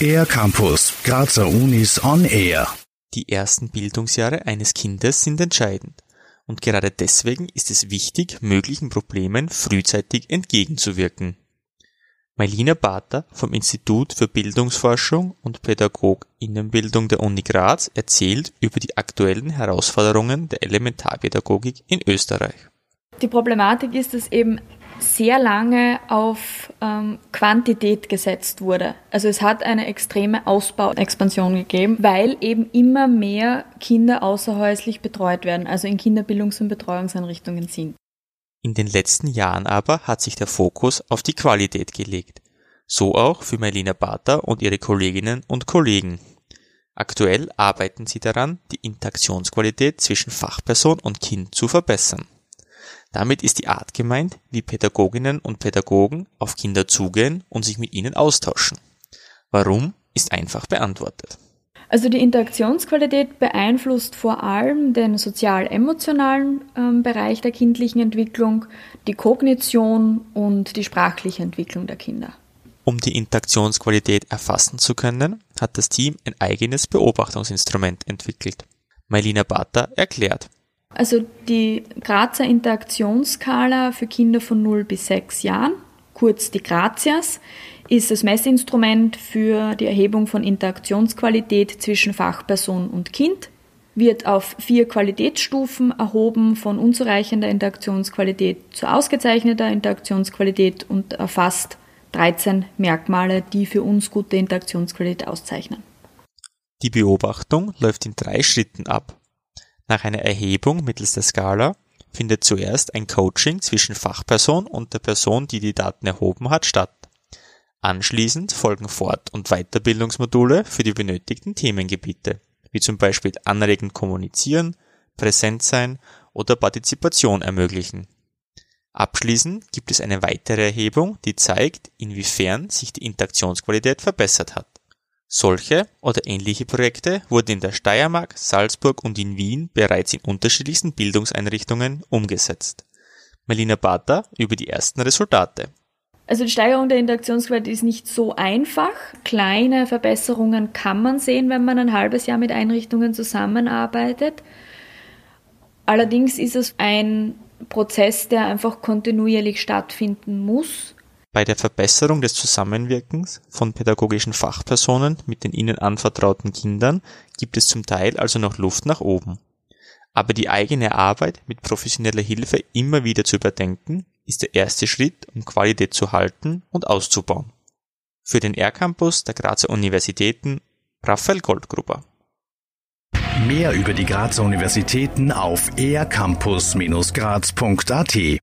Air Campus, Grazer Unis on Air. Die ersten Bildungsjahre eines Kindes sind entscheidend. Und gerade deswegen ist es wichtig, möglichen Problemen frühzeitig entgegenzuwirken. Mailina Bater vom Institut für Bildungsforschung und Pädagoginnenbildung der Uni Graz erzählt über die aktuellen Herausforderungen der Elementarpädagogik in Österreich. Die Problematik ist, dass eben sehr lange auf ähm, Quantität gesetzt wurde. Also es hat eine extreme Ausbauexpansion gegeben, weil eben immer mehr Kinder außerhäuslich betreut werden, also in Kinderbildungs- und Betreuungseinrichtungen sind. In den letzten Jahren aber hat sich der Fokus auf die Qualität gelegt. So auch für Melina Bater und ihre Kolleginnen und Kollegen. Aktuell arbeiten sie daran, die Interaktionsqualität zwischen Fachperson und Kind zu verbessern. Damit ist die Art gemeint, wie Pädagoginnen und Pädagogen auf Kinder zugehen und sich mit ihnen austauschen. Warum ist einfach beantwortet. Also die Interaktionsqualität beeinflusst vor allem den sozial-emotionalen ähm, Bereich der kindlichen Entwicklung, die Kognition und die sprachliche Entwicklung der Kinder. Um die Interaktionsqualität erfassen zu können, hat das Team ein eigenes Beobachtungsinstrument entwickelt. Mailina Bata erklärt. Also die Grazer Interaktionsskala für Kinder von 0 bis 6 Jahren, kurz die Grazias, ist das Messinstrument für die Erhebung von Interaktionsqualität zwischen Fachperson und Kind, wird auf vier Qualitätsstufen erhoben, von unzureichender Interaktionsqualität zu ausgezeichneter Interaktionsqualität und erfasst 13 Merkmale, die für uns gute Interaktionsqualität auszeichnen. Die Beobachtung läuft in drei Schritten ab. Nach einer Erhebung mittels der Skala findet zuerst ein Coaching zwischen Fachperson und der Person, die die Daten erhoben hat, statt. Anschließend folgen Fort- und Weiterbildungsmodule für die benötigten Themengebiete, wie zum Beispiel anregend kommunizieren, präsent sein oder Partizipation ermöglichen. Abschließend gibt es eine weitere Erhebung, die zeigt, inwiefern sich die Interaktionsqualität verbessert hat. Solche oder ähnliche Projekte wurden in der Steiermark, Salzburg und in Wien bereits in unterschiedlichsten Bildungseinrichtungen umgesetzt. Melina Bata über die ersten Resultate. Also die Steigerung der Interaktionsqualität ist nicht so einfach. Kleine Verbesserungen kann man sehen, wenn man ein halbes Jahr mit Einrichtungen zusammenarbeitet. Allerdings ist es ein Prozess, der einfach kontinuierlich stattfinden muss. Bei der Verbesserung des Zusammenwirkens von pädagogischen Fachpersonen mit den ihnen anvertrauten Kindern gibt es zum Teil also noch Luft nach oben. Aber die eigene Arbeit mit professioneller Hilfe immer wieder zu überdenken, ist der erste Schritt, um Qualität zu halten und auszubauen. Für den R-Campus der Grazer Universitäten Raphael Goldgruber. Mehr über die Grazer Universitäten auf ercampus-graz.at